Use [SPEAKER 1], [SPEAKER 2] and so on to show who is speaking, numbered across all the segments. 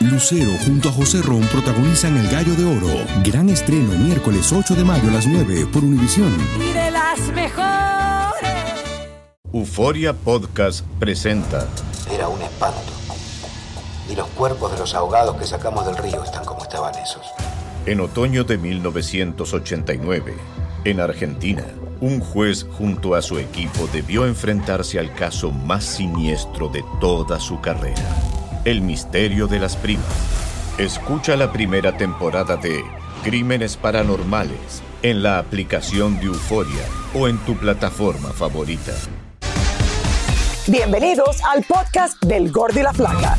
[SPEAKER 1] Lucero junto a José Ron protagonizan El Gallo de Oro. Gran estreno miércoles 8 de mayo a las 9 por Univisión.
[SPEAKER 2] Y de las mejores.
[SPEAKER 3] Euforia Podcast presenta.
[SPEAKER 4] Era un espanto. Y los cuerpos de los ahogados que sacamos del río están como estaban esos.
[SPEAKER 3] En otoño de 1989, en Argentina, un juez junto a su equipo debió enfrentarse al caso más siniestro de toda su carrera. El misterio de las primas. Escucha la primera temporada de Crímenes Paranormales en la aplicación de Euforia o en tu plataforma favorita.
[SPEAKER 5] Bienvenidos al podcast del Gordi y la Flaca.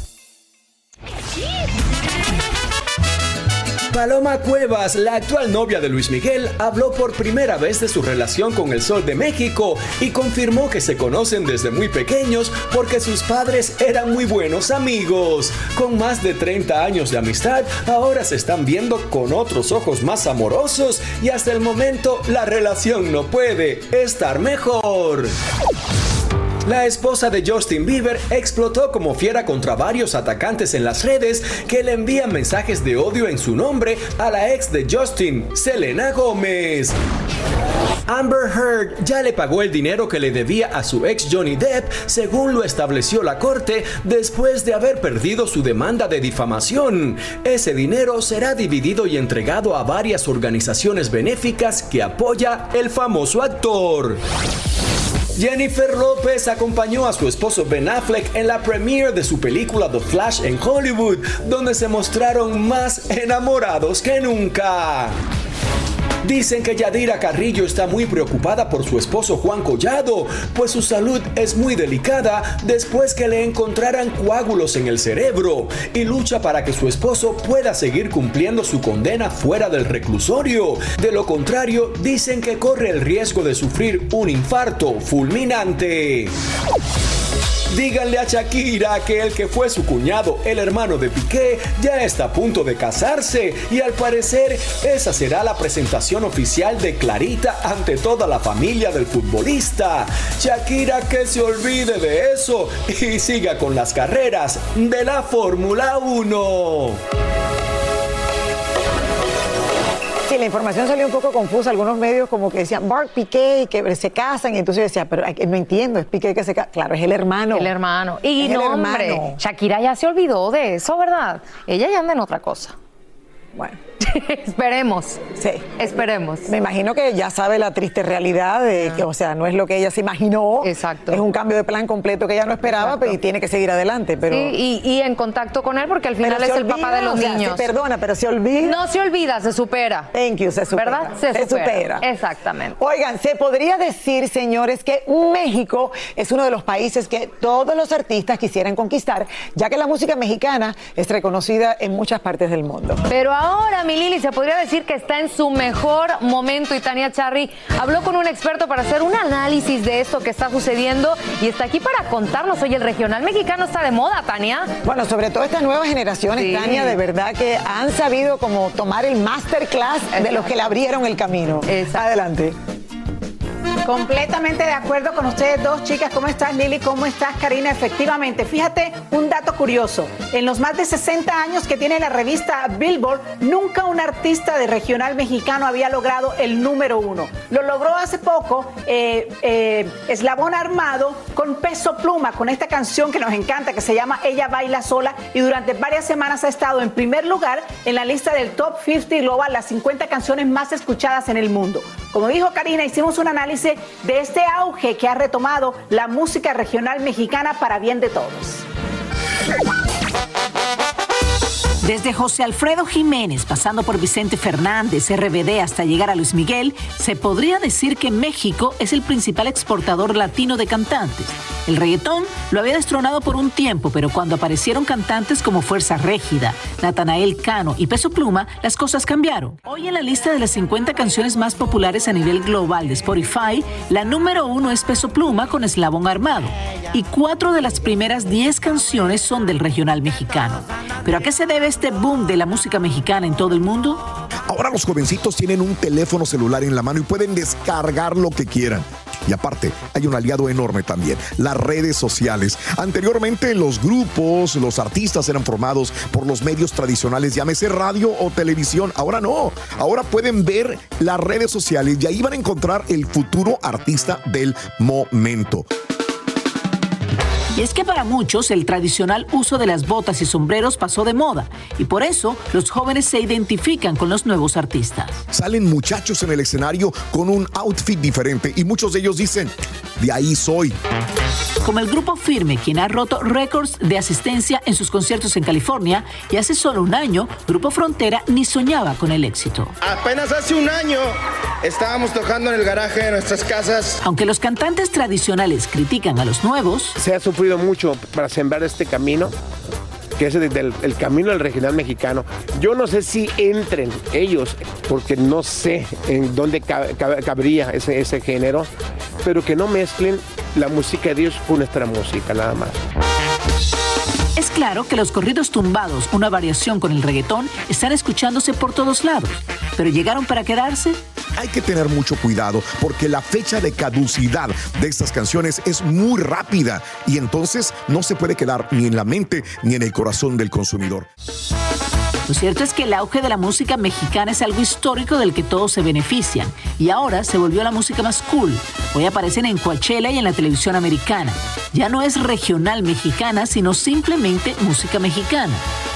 [SPEAKER 6] Paloma Cuevas, la actual novia de Luis Miguel, habló por primera vez de su relación con el Sol de México y confirmó que se conocen desde muy pequeños porque sus padres eran muy buenos amigos. Con más de 30 años de amistad, ahora se están viendo con otros ojos más amorosos y hasta el momento la relación no puede estar mejor. La esposa de Justin Bieber explotó como fiera contra varios atacantes en las redes que le envían mensajes de odio en su nombre a la ex de Justin, Selena Gómez. Amber Heard ya le pagó el dinero que le debía a su ex Johnny Depp, según lo estableció la corte, después de haber perdido su demanda de difamación. Ese dinero será dividido y entregado a varias organizaciones benéficas que apoya el famoso actor. Jennifer López acompañó a su esposo Ben Affleck en la premiere de su película The Flash en Hollywood, donde se mostraron más enamorados que nunca. Dicen que Yadira Carrillo está muy preocupada por su esposo Juan Collado, pues su salud es muy delicada después que le encontraran coágulos en el cerebro y lucha para que su esposo pueda seguir cumpliendo su condena fuera del reclusorio. De lo contrario, dicen que corre el riesgo de sufrir un infarto fulminante. Díganle a Shakira que el que fue su cuñado, el hermano de Piqué, ya está a punto de casarse y al parecer esa será la presentación oficial de Clarita ante toda la familia del futbolista. Shakira que se olvide de eso y siga con las carreras de la Fórmula 1.
[SPEAKER 5] La información salió un poco confusa. Algunos medios como que decían Mark Piqué que se casan. Y entonces yo decía, pero no entiendo, es Piqué que se casa. Claro, es el hermano.
[SPEAKER 7] El hermano. Y
[SPEAKER 5] Es el
[SPEAKER 7] no,
[SPEAKER 5] hermano.
[SPEAKER 7] hombre, Shakira ya se olvidó de eso, ¿verdad? Ella ya anda en otra cosa.
[SPEAKER 5] Bueno,
[SPEAKER 7] Esperemos.
[SPEAKER 5] sí.
[SPEAKER 7] Esperemos.
[SPEAKER 5] Me imagino que ya sabe la triste realidad de que, o sea, no es lo que ella se imaginó.
[SPEAKER 7] Exacto.
[SPEAKER 5] Es un cambio de plan completo que ella no esperaba pero, y tiene que seguir adelante. Pero,
[SPEAKER 7] Sí, y, y en contacto con él porque al final es el papá de los
[SPEAKER 5] o sea,
[SPEAKER 7] niños.
[SPEAKER 5] se perdona, pero se olvida.
[SPEAKER 7] No se olvida, se supera.
[SPEAKER 5] Thank you, se supera.
[SPEAKER 7] ¿Verdad? Se, supera. Exactamente.
[SPEAKER 5] Oigan, se podría decir, señores, que México es uno de los países que todos los artistas quisieran conquistar, ya que la música mexicana es reconocida en muchas partes del mundo.
[SPEAKER 7] Pero ahora, mi Lili, se podría decir que está en su mejor momento y Tania Charry habló con un experto para hacer un análisis de esto que está sucediendo y está aquí para contarnos. Oye, el regional mexicano está de moda, Tania.
[SPEAKER 5] Bueno, sobre todo estas nuevas generaciones,
[SPEAKER 7] Sí.
[SPEAKER 5] Tania, de verdad que han sabido como tomar el masterclass de los que le abrieron el camino.
[SPEAKER 7] Exacto.
[SPEAKER 5] Adelante.
[SPEAKER 8] Completamente de acuerdo con ustedes dos, chicas. ¿Cómo estás, Lili? ¿Cómo estás, Karina? Efectivamente, fíjate un dato curioso. En los más de 60 años que tiene la revista Billboard, nunca un artista de regional mexicano había logrado el número uno. Lo logró hace poco eh, eh, Eslabón Armado con Peso Pluma, con esta canción que nos encanta, que se llama Ella Baila Sola, y durante varias semanas ha estado en primer lugar en la lista del Top 50 Global, las 50 canciones más escuchadas en el mundo. Como dijo Karina, hicimos un análisis de este auge que ha retomado la música regional mexicana para bien de todos.
[SPEAKER 9] Desde José Alfredo Jiménez, pasando por Vicente Fernández, RBD, hasta llegar a Luis Miguel, se podría decir que México es el principal exportador latino de cantantes. El reggaetón lo había destronado por un tiempo, pero cuando aparecieron cantantes como Fuerza Régida, Natanael Cano y Peso Pluma, las cosas cambiaron. Hoy en la lista de las 50 canciones más populares a nivel global de Spotify, la número uno es Peso Pluma con Eslabón Armado. Y cuatro de las primeras 10 canciones son del regional mexicano. ¿Pero a qué se debe este boom de la música mexicana en todo el mundo?
[SPEAKER 10] Ahora los jovencitos tienen un teléfono celular en la mano y pueden descargar lo que quieran. Y aparte, hay un aliado enorme también, las redes sociales. Anteriormente los grupos, los artistas eran formados por los medios tradicionales, llámese radio o televisión. Ahora no, ahora pueden ver las redes sociales y ahí van a encontrar el futuro artista del momento.
[SPEAKER 9] Y es que para muchos el tradicional uso de las botas y sombreros pasó de moda y por eso los jóvenes se identifican con los nuevos artistas.
[SPEAKER 10] Salen muchachos en el escenario con un outfit diferente y muchos de ellos dicen, de ahí soy.
[SPEAKER 9] Como el grupo Firme, quien ha roto récords de asistencia en sus conciertos en California y hace solo un año, Grupo Frontera ni soñaba con el éxito.
[SPEAKER 11] Apenas hace un año estábamos tocando en el garaje de nuestras casas.
[SPEAKER 9] Aunque los cantantes tradicionales critican a los nuevos,
[SPEAKER 12] se ha sufrido mucho para sembrar este camino que es el, el, camino del regional mexicano. Yo no sé si entren ellos, porque no sé en dónde cabría ese, ese género, pero que no mezclen la música de Dios con nuestra música, nada más.
[SPEAKER 9] Es claro que los corridos tumbados, una variación con el reggaetón, están escuchándose por todos lados, pero llegaron para quedarse.
[SPEAKER 10] Hay que tener mucho cuidado porque la fecha de caducidad de estas canciones es muy rápida y entonces no se puede quedar ni en la mente ni en el corazón del consumidor.
[SPEAKER 9] Lo cierto es que el auge de la música mexicana es algo histórico del que todos se benefician y ahora se volvió la música más cool. Hoy aparecen en Coachella y en la televisión americana. Ya no es regional mexicana, sino simplemente música mexicana.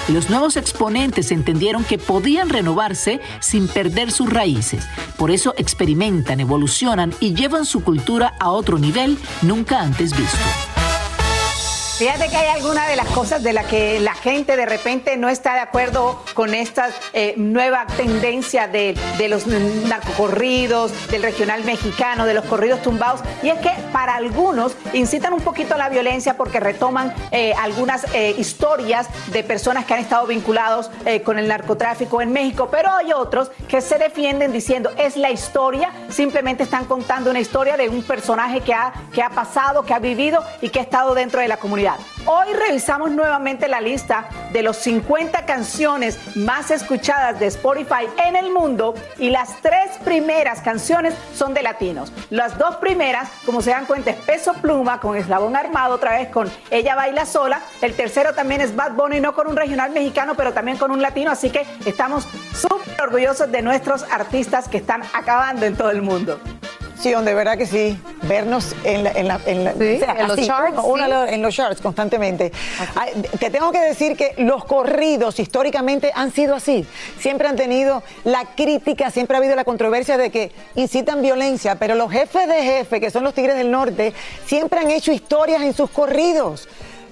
[SPEAKER 9] Y los nuevos exponentes entendieron que podían renovarse sin perder sus raíces. Por eso experimentan, evolucionan y llevan su cultura a otro nivel nunca antes visto.
[SPEAKER 8] Fíjate que hay alguna de las cosas de las que la gente de repente no está de acuerdo con esta eh, nueva tendencia de, los narcocorridos, del regional mexicano, de los corridos tumbados, y es que para algunos incitan un poquito a la violencia porque retoman eh, algunas eh, historias de personas que han estado vinculados con el narcotráfico en México, pero hay otros que se defienden diciendo es la historia, simplemente están contando una historia de un personaje que ha, que ha pasado, que ha vivido y que ha estado dentro de la comunidad. Hoy revisamos nuevamente la lista de los 50 canciones más escuchadas de Spotify en el mundo y las tres primeras canciones son de latinos. Las dos primeras, como se dan cuenta, es Peso Pluma con Eslabón Armado, otra vez con Ella Baila Sola. El tercero también es Bad Bunny, no con un regional mexicano, pero también con un latino. Así que estamos súper orgullosos de nuestros artistas que están acabando en todo el mundo.
[SPEAKER 5] Sí, de verdad que sí. Vernos en, la, en,
[SPEAKER 7] los charts.
[SPEAKER 5] en los charts constantemente. te tengo que decir que los corridos históricamente han sido así. Siempre han tenido la crítica, siempre ha habido la controversia de que incitan violencia, pero los jefes de jefe, que son los Tigres del Norte, siempre han hecho historias en sus corridos.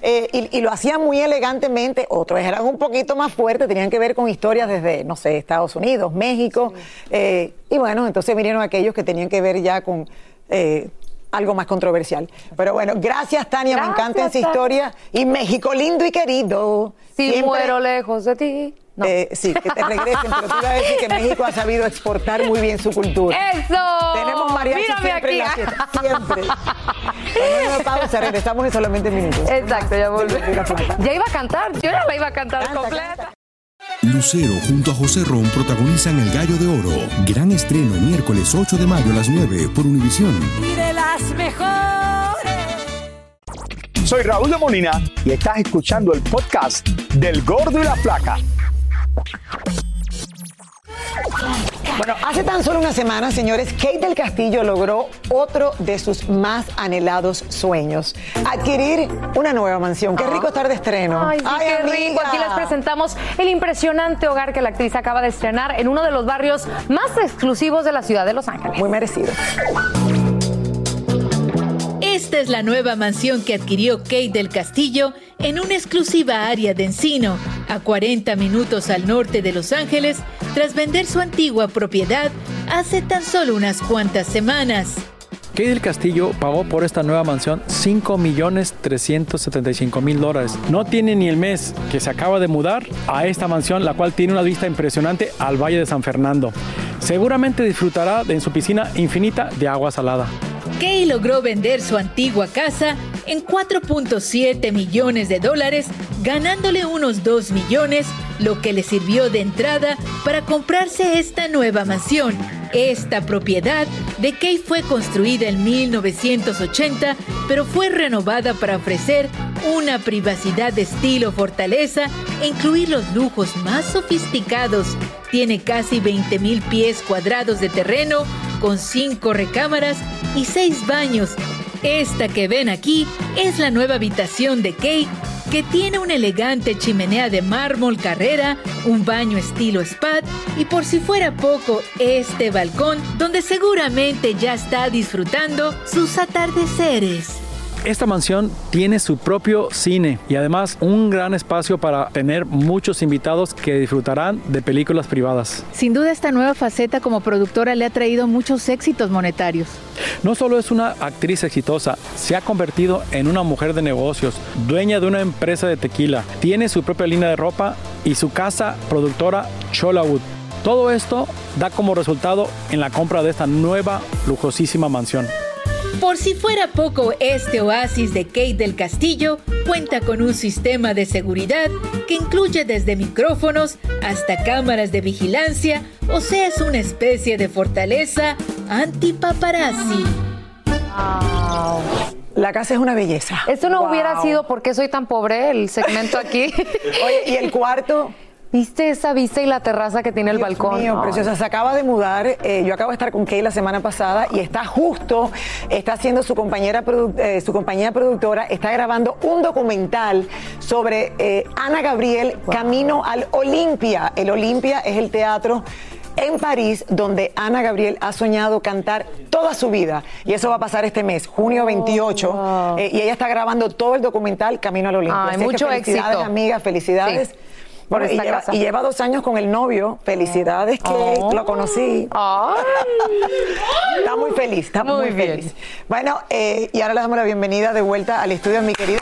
[SPEAKER 5] Eh, y, lo hacían muy elegantemente, otros eran un poquito más fuertes, tenían que ver con historias desde, no sé, Estados Unidos, México, eh, y bueno, entonces vinieron aquellos que tenían que ver ya con... Eh, algo más controversial. Pero bueno, gracias Tania, me encanta esa historia. Y México lindo y querido.
[SPEAKER 7] Si muero lejos de ti.
[SPEAKER 5] Eh, sí, que te regresen, pero tú vas a decir que México ha sabido exportar muy bien su cultura.
[SPEAKER 7] ¡Eso!
[SPEAKER 5] Tenemos mariachi Mírame siempre aquí. en siempre. Bueno, pausa, regresamos en solamente minutos.
[SPEAKER 7] Exacto, ya volvemos. Ya iba a cantar, yo ya la iba a cantar completa.
[SPEAKER 1] Lucero junto a José Ron protagonizan El Gallo de Oro. Gran estreno miércoles 8 de mayo a las 9 por Univisión.
[SPEAKER 2] Y de las mejores.
[SPEAKER 13] Soy Raúl de Molina y estás escuchando el podcast del Gordo y la Placa.
[SPEAKER 5] Bueno, hace tan solo una semana, señores, Kate del Castillo logró otro de sus más anhelados sueños, adquirir una nueva mansión. Qué rico estar de estreno.
[SPEAKER 7] Ay, sí, qué rico. Aquí les presentamos el impresionante hogar que la actriz acaba de estrenar en uno de los barrios más exclusivos de la ciudad de Los Ángeles.
[SPEAKER 5] Muy merecido.
[SPEAKER 14] Es la nueva mansión que adquirió Kate del Castillo en una exclusiva área de Encino, a 40 minutos al norte de Los Ángeles, tras vender su antigua propiedad hace tan solo unas cuantas semanas.
[SPEAKER 15] Kate del Castillo pagó por esta nueva mansión 5 millones 375 mil dólares. No tiene ni el mes que se acaba de mudar a esta mansión, la cual tiene una vista impresionante al Valle de San Fernando. Seguramente disfrutará de su piscina infinita de agua salada.
[SPEAKER 14] Kay logró vender su antigua casa en 4.7 millones de dólares, ganándole unos 2 millones, lo que le sirvió de entrada para comprarse esta nueva mansión. Esta propiedad de Kay fue construida en 1980, pero fue renovada para ofrecer una privacidad de estilo fortaleza e incluir los lujos más sofisticados. Tiene casi 20 mil pies cuadrados de terreno, con cinco recámaras y seis baños. Esta que ven aquí es la nueva habitación de Kate, que tiene una elegante chimenea de mármol carrera, un baño estilo spa y por si fuera poco, este balcón donde seguramente ya está disfrutando sus atardeceres.
[SPEAKER 15] Esta mansión tiene su propio cine y además un gran espacio para tener muchos invitados que disfrutarán de películas privadas.
[SPEAKER 14] Sin duda esta nueva faceta como productora le ha traído muchos éxitos monetarios.
[SPEAKER 15] No solo es una actriz exitosa, se ha convertido en una mujer de negocios, dueña de una empresa de tequila, tiene su propia línea de ropa y su casa productora Cholawood. Todo esto da como resultado en la compra de esta nueva lujosísima mansión.
[SPEAKER 14] Por si fuera poco, este oasis de Kate del Castillo cuenta con un sistema de seguridad que incluye desde micrófonos hasta cámaras de vigilancia, o sea, es una especie de fortaleza anti-paparazzi.
[SPEAKER 5] La casa es una belleza.
[SPEAKER 7] Esto no hubiera sido porque soy tan pobre, el segmento aquí.
[SPEAKER 5] Oye, ¿y el cuarto?
[SPEAKER 7] ¿Viste esa vista y la terraza que tiene el balcón?
[SPEAKER 5] Mío, preciosa. Se acaba de mudar. eh, yo acabo de estar con Kay la semana pasada y está justo, está haciendo su compañera, eh, su compañía productora, está grabando un documental sobre eh, Ana Gabriel Camino al Olimpia. El Olimpia es el teatro en París, donde Ana Gabriel ha soñado cantar toda su vida. Y eso va a pasar este mes, junio 28. eh, y ella está grabando todo el documental Camino al Olimpia.
[SPEAKER 7] Ay,
[SPEAKER 5] Así es que
[SPEAKER 7] mucho
[SPEAKER 5] felicidades,
[SPEAKER 7] éxito.
[SPEAKER 5] felicidades.
[SPEAKER 7] Sí, por
[SPEAKER 5] Bueno, y,
[SPEAKER 7] esta
[SPEAKER 5] lleva,
[SPEAKER 7] casa.
[SPEAKER 5] y lleva dos años con el novio. Felicidades, que
[SPEAKER 7] Oh.
[SPEAKER 5] lo conocí. Está muy feliz, está muy,
[SPEAKER 7] Muy bien.
[SPEAKER 5] feliz. Bueno, eh, y ahora le damos la bienvenida de vuelta al estudio a mi querida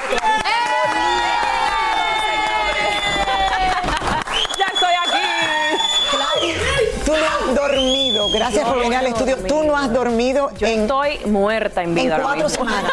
[SPEAKER 16] Ya estoy aquí.
[SPEAKER 5] Tú no has dormido. Gracias por venir al estudio. Tú no has dormido en.
[SPEAKER 16] Estoy muerta en vida.
[SPEAKER 5] En cuatro semanas.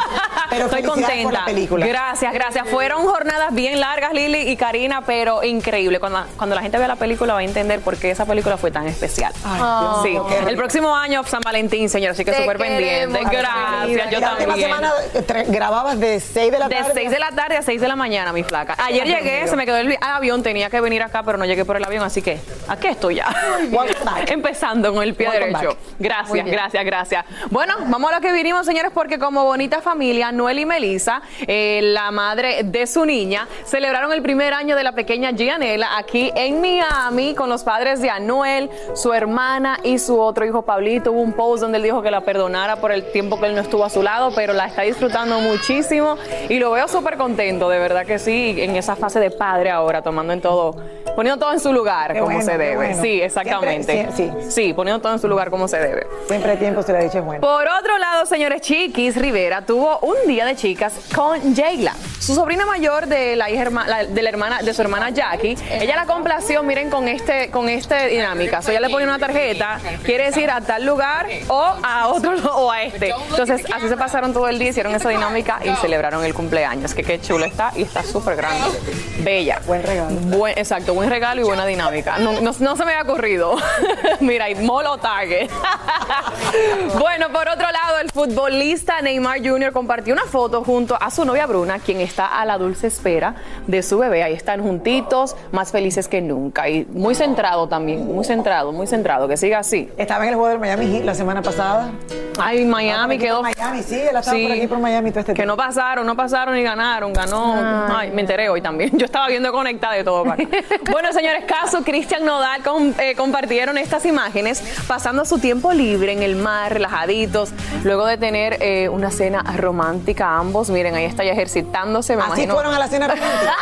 [SPEAKER 5] Pero
[SPEAKER 16] Estoy contenta.
[SPEAKER 5] por la película.
[SPEAKER 16] Gracias, gracias. Fueron jornadas bien largas, Lili y Karina, pero increíble. Cuando, cuando la gente vea la película va a entender por qué esa película fue tan especial.
[SPEAKER 5] Dios
[SPEAKER 16] sí. El próximo año, San Valentín, señor, así que súper pendiente. Gracias, yo
[SPEAKER 5] Y la
[SPEAKER 16] también.
[SPEAKER 5] semana eh, grababas de 6 de la
[SPEAKER 16] De
[SPEAKER 5] tarde.
[SPEAKER 16] 6 de la tarde a 6 de la mañana, mi flaca. Ayer
[SPEAKER 5] Ay,
[SPEAKER 16] llegué, se me quedó el vi- avión, tenía que venir acá, pero no llegué por el avión, así que aquí estoy ya. Empezando con el pie
[SPEAKER 5] Welcome
[SPEAKER 16] derecho.
[SPEAKER 5] back.
[SPEAKER 16] Gracias, gracias, gracias. Bueno, vamos a lo que vinimos, señores, porque como bonita familia, Noel y Melissa, eh, la madre de su niña, celebraron el primer año de la pequeña Gianela aquí en Miami con los padres de Anuel, su hermana y su otro hijo Pablito. Hubo un post donde él dijo que la perdonara por el tiempo que él no estuvo a su lado, pero la está disfrutando muchísimo y lo veo súper contento, de verdad que sí, en esa fase de padre ahora, tomando en todo, poniendo todo en su lugar
[SPEAKER 5] Qué
[SPEAKER 16] como
[SPEAKER 5] bueno,
[SPEAKER 16] se debe.
[SPEAKER 5] bueno.
[SPEAKER 16] Sí, exactamente.
[SPEAKER 5] Siempre- sí,
[SPEAKER 16] sí, poniendo todo en su lugar como se debe.
[SPEAKER 5] Siempre hay tiempo, se le ha dicho es bueno.
[SPEAKER 16] Por otro lado, señores, Chiquis Rivera tuvo un día de chicas con Jayla, su sobrina mayor de la hija herma- la- de la hermana de su hermana Jackie. Ella la complació, miren, con este con este dinámica. So, ella le pone una tarjeta, quiere decir a tal lugar o a otro o a este. Entonces, así se pasaron todo el día, hicieron esa dinámica y celebraron el cumpleaños. Que qué chulo está y está súper grande. Bella.
[SPEAKER 5] Buen regalo.
[SPEAKER 16] Buen, exacto, buen regalo y buena dinámica. No, no- no se me había ocurrido. Mira, y molo target. bueno, por otro lado, el futbolista Neymar Jr. compartió una foto junto a su novia Bruna, quien está a la dulce espera de su bebé. Ahí están juntitos, más felices que nunca. Y muy centrado también, muy centrado, muy centrado. Que siga así.
[SPEAKER 5] Estaba en el juego del Miami Heat la semana pasada.
[SPEAKER 16] Ay, Miami quedó.
[SPEAKER 5] Miami, sí, él estaba por aquí por Miami todo este
[SPEAKER 16] Que no pasaron, no pasaron y ganaron. Ganó. Ay, me enteré hoy también. Yo estaba viendo conectada de todo. para. Bueno, señores, Caso, Cristian Nodal eh, compartieron estas imágenes pasando su tiempo libre en el mar, relajaditos, luego de tener eh, una cena romántica ambos. Miren, ahí está ya ejercitándose, me
[SPEAKER 5] Así
[SPEAKER 16] imagino.
[SPEAKER 5] fueron a la cena romántica.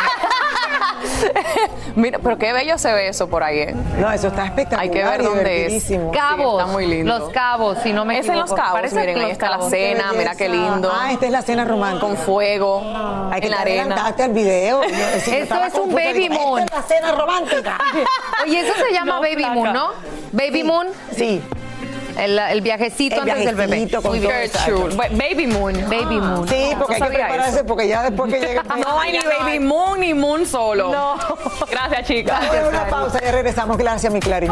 [SPEAKER 16] Mira, pero qué bello se ve eso por ahí, ¿eh?
[SPEAKER 5] No, eso está espectacular.
[SPEAKER 16] Hay que ver dónde es.
[SPEAKER 7] Cabos.
[SPEAKER 16] está muy lindo.
[SPEAKER 7] Los cabos, si no me
[SPEAKER 16] Es en
[SPEAKER 7] equivoco.
[SPEAKER 16] Los Cabos,
[SPEAKER 7] Parece
[SPEAKER 16] miren, ahí está la cena, mira qué lindo.
[SPEAKER 5] Ah, esta es la cena romántica.
[SPEAKER 16] Con fuego,
[SPEAKER 5] Hay que
[SPEAKER 16] en la arena.
[SPEAKER 5] adelantaste al video.
[SPEAKER 7] Eso es un baby
[SPEAKER 5] digo,
[SPEAKER 7] moon.
[SPEAKER 5] Esta es la cena romántica.
[SPEAKER 7] Oye, eso se llama
[SPEAKER 16] No,
[SPEAKER 7] Baby
[SPEAKER 16] flaca.
[SPEAKER 7] Moon, ¿no? Baby Moon.
[SPEAKER 5] Sí.
[SPEAKER 7] El, el viajecito
[SPEAKER 5] El
[SPEAKER 7] antes del bebé.
[SPEAKER 5] con
[SPEAKER 7] Muy bien.
[SPEAKER 16] Baby Moon.
[SPEAKER 7] Baby Moon.
[SPEAKER 5] Sí, porque hay que prepararse
[SPEAKER 16] eso.
[SPEAKER 5] porque ya después que llegue
[SPEAKER 16] No hay ni Baby Moon ni Moon solo.
[SPEAKER 5] No.
[SPEAKER 16] Gracias, chicas.
[SPEAKER 5] Vamos a una pausa y regresamos. Gracias, mi Clarín.